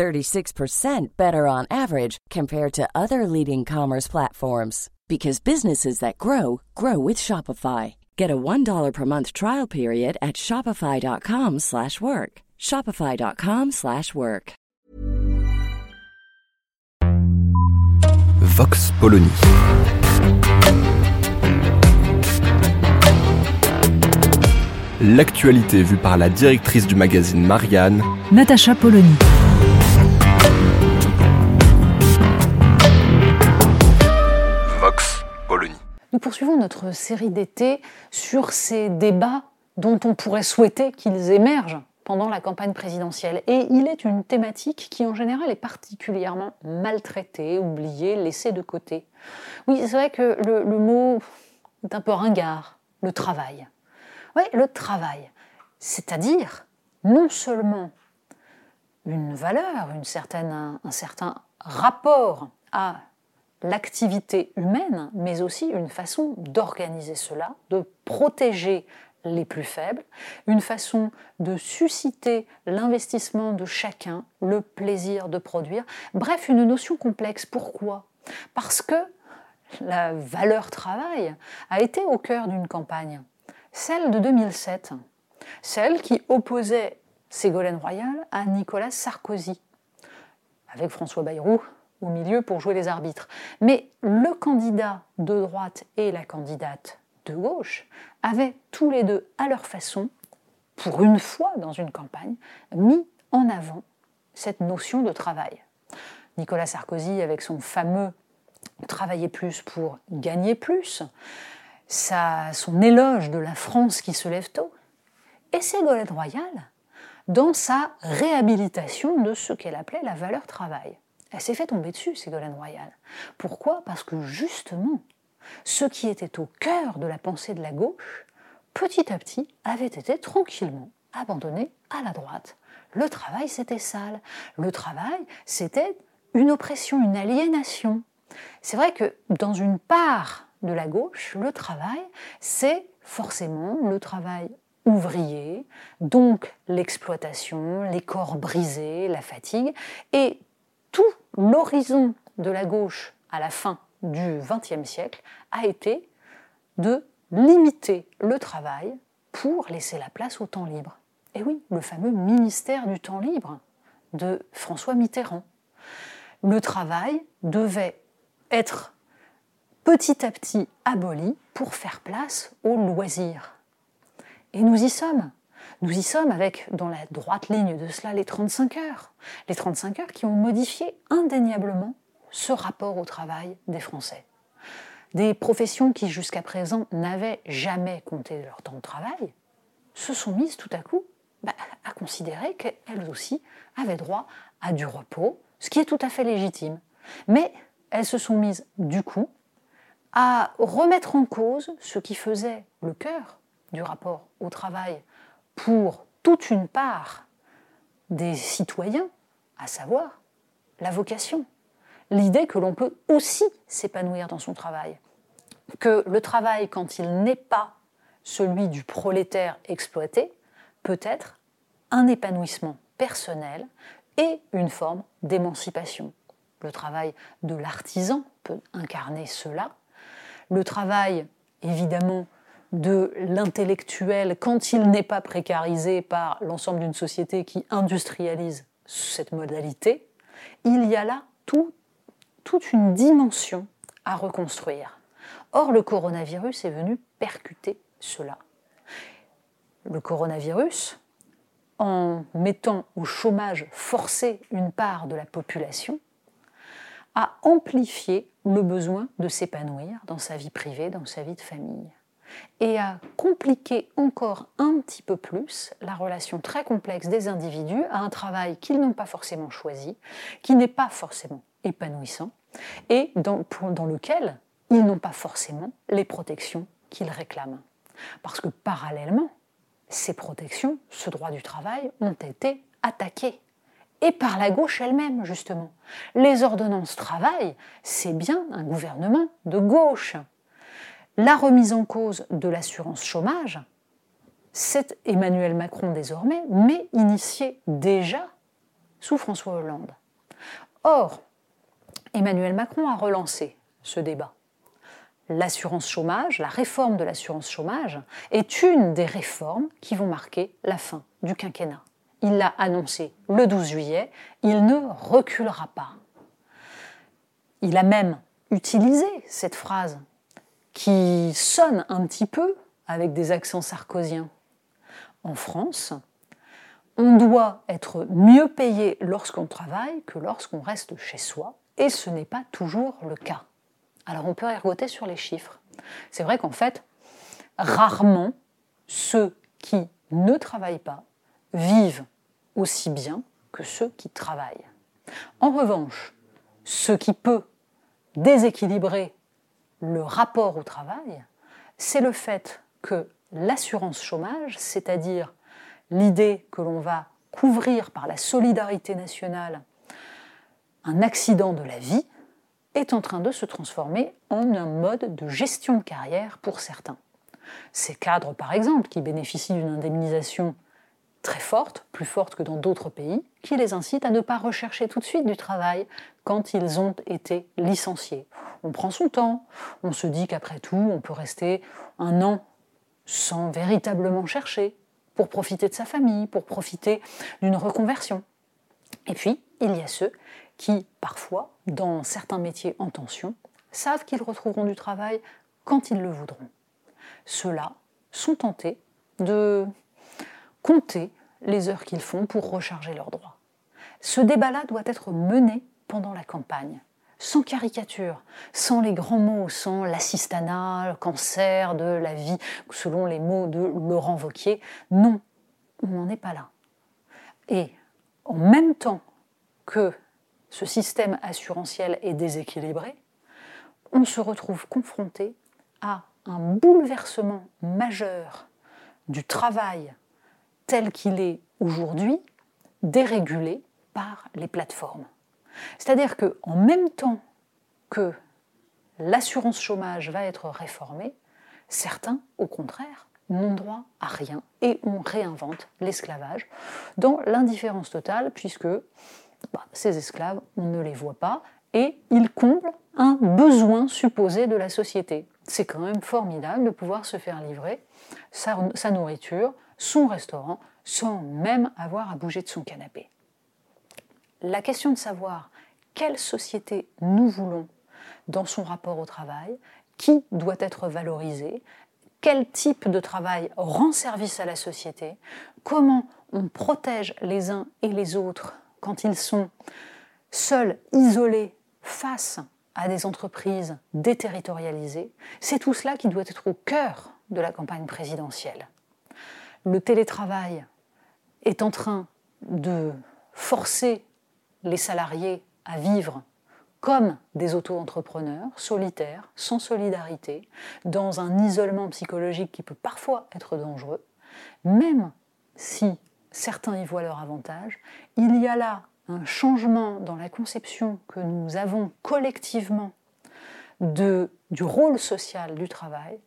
36% better on average compared to other leading commerce platforms because businesses that grow grow with Shopify. Get a $1 per month trial period at shopify.com/work. shopify.com/work. Vox Polony. L'actualité vue par la directrice du magazine Marianne, Natacha Polony. Poursuivons notre série d'été sur ces débats dont on pourrait souhaiter qu'ils émergent pendant la campagne présidentielle. Et il est une thématique qui en général est particulièrement maltraitée, oubliée, laissée de côté. Oui, c'est vrai que le, mot est un peu ringard, le travail. Oui, le travail. C'est-à-dire non seulement une valeur, une certaine, un certain rapport à l'activité humaine, mais aussi une façon d'organiser cela, de protéger les plus faibles, une façon de susciter l'investissement de chacun, le plaisir de produire, bref, une notion complexe. Pourquoi? Parce que la valeur travail a été au cœur d'une campagne, celle de 2007, celle qui opposait Ségolène Royal à Nicolas Sarkozy, avec François Bayrou au milieu pour jouer les arbitres. Mais le candidat de droite et la candidate de gauche avaient tous les deux, à leur façon, pour une fois dans une campagne, mis en avant cette notion de travail. Nicolas Sarkozy, avec son fameux travailler plus pour gagner plus, son éloge de la France qui se lève tôt, et Ségolène Royal dans sa réhabilitation de ce qu'elle appelait la valeur travail. Elle s'est fait tomber dessus, Ségolène Royal. Pourquoi? Parce que justement, ce qui était au cœur de la pensée de la gauche, petit à petit, avait été tranquillement abandonné à la droite. Le travail, c'était sale. Le travail, c'était une oppression, une aliénation. C'est vrai que dans une part de la gauche, le travail, c'est forcément le travail ouvrier, donc l'exploitation, les corps brisés, la fatigue, et tout l'horizon de la gauche à la fin du XXe siècle a été de limiter le travail pour laisser la place au temps libre. Et oui, le fameux ministère du temps libre de François Mitterrand. Le travail devait être petit à petit aboli pour faire place au loisir. Et nous y sommes. Nous y sommes avec, dans la droite ligne de cela, les 35 heures. Les 35 heures qui ont modifié indéniablement ce rapport au travail des Français. Des professions qui jusqu'à présent n'avaient jamais compté leur temps de travail se sont mises tout à coup bah, à considérer qu'elles aussi avaient droit à du repos, ce qui est tout à fait légitime. Mais elles se sont mises du coup à remettre en cause ce qui faisait le cœur du rapport au travail pour toute une part des citoyens, à savoir la vocation, l'idée que l'on peut aussi s'épanouir dans son travail, que le travail, quand il n'est pas celui du prolétaire exploité, peut être un épanouissement personnel et une forme d'émancipation. Le travail de l'artisan peut incarner cela. Le travail, évidemment, de l'intellectuel quand il n'est pas précarisé par l'ensemble d'une société qui industrialise cette modalité, il y a là tout, toute une dimension à reconstruire. Or, le coronavirus est venu percuter cela. Le coronavirus, en mettant au chômage forcé une part de la population, a amplifié le besoin de s'épanouir dans sa vie privée, dans sa vie de famille et à compliquer encore un petit peu plus la relation très complexe des individus à un travail qu'ils n'ont pas forcément choisi, qui n'est pas forcément épanouissant et dans, lequel ils n'ont pas forcément les protections qu'ils réclament. Parce que parallèlement, ces protections, ce droit du travail, ont été attaqués. Et par la gauche elle-même, justement. Les ordonnances travail, c'est bien un gouvernement de gauche. La remise en cause de l'assurance chômage, c'est Emmanuel Macron désormais, mais initié déjà sous François Hollande. Or, Emmanuel Macron a relancé ce débat. L'assurance chômage, la réforme de l'assurance chômage, est une des réformes qui vont marquer la fin du quinquennat. Il l'a annoncé le 12 juillet, il ne reculera pas. Il a même utilisé cette phrase qui sonne un petit peu avec des accents sarkoziens. En France, on doit être mieux payé lorsqu'on travaille que lorsqu'on reste chez soi, et ce n'est pas toujours le cas. Alors on peut ergoter sur les chiffres. C'est vrai qu'en fait, rarement ceux qui ne travaillent pas vivent aussi bien que ceux qui travaillent. En revanche, ce qui peut déséquilibrer le rapport au travail, c'est le fait que l'assurance chômage, c'est-à-dire l'idée que l'on va couvrir par la solidarité nationale un accident de la vie, est en train de se transformer en un mode de gestion de carrière pour certains. Ces cadres, par exemple, qui bénéficient d'une indemnisation très forte, plus forte que dans d'autres pays, qui les incite à ne pas rechercher tout de suite du travail quand ils ont été licenciés. On prend son temps, on se dit qu'après tout, on peut rester un an sans véritablement chercher, pour profiter de sa famille, pour profiter d'une reconversion. Et puis, il y a ceux qui, parfois, dans certains métiers en tension, savent qu'ils retrouveront du travail quand ils le voudront. Ceux-là sont tentés de compter les heures qu'ils font pour recharger leurs droits. Ce débat-là doit être mené pendant la campagne, sans caricature, sans les grands mots, sans l'assistanat, le cancer de la vie, selon les mots de Laurent Vauquier. Non, on n'en est pas là. Et en même temps que ce système assurantiel est déséquilibré, on se retrouve confronté à un bouleversement majeur du travail tel qu'il est aujourd'hui, dérégulé par les plateformes. C'est-à-dire qu'en même temps que l'assurance chômage va être réformée, certains, au contraire, n'ont droit à rien et on réinvente l'esclavage dans l'indifférence totale puisque bah, ces esclaves, on ne les voit pas et ils comblent un besoin supposé de la société. C'est quand même formidable de pouvoir se faire livrer sa nourriture son restaurant sans même avoir à bouger de son canapé. La question de savoir quelle société nous voulons dans son rapport au travail, qui doit être valorisé, quel type de travail rend service à la société, comment on protège les uns et les autres quand ils sont seuls, isolés, face à des entreprises déterritorialisées, c'est tout cela qui doit être au cœur de la campagne présidentielle le télétravail est en train de forcer les salariés à vivre comme des auto-entrepreneurs, solitaires, sans solidarité, dans un isolement psychologique qui peut parfois être dangereux, même si certains y voient leur avantage, il y a là un changement dans la conception que nous avons collectivement du rôle social du travail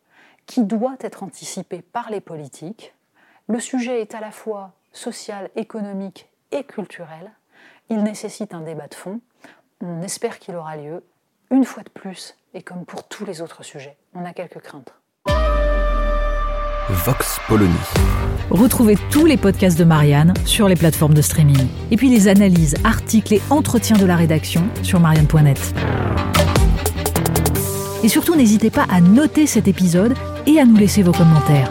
qui doit être anticipé par les politiques le sujet est à la fois social, économique et culturel. Il nécessite un débat de fond. On espère qu'il aura lieu. Une fois de plus, et comme pour tous les autres sujets, on a quelques craintes. Vox Polony. Retrouvez tous les podcasts de Marianne sur les plateformes de streaming. Et puis les analyses, articles et entretiens de la rédaction sur marianne.net. Et surtout, n'hésitez pas à noter cet épisode et à nous laisser vos commentaires.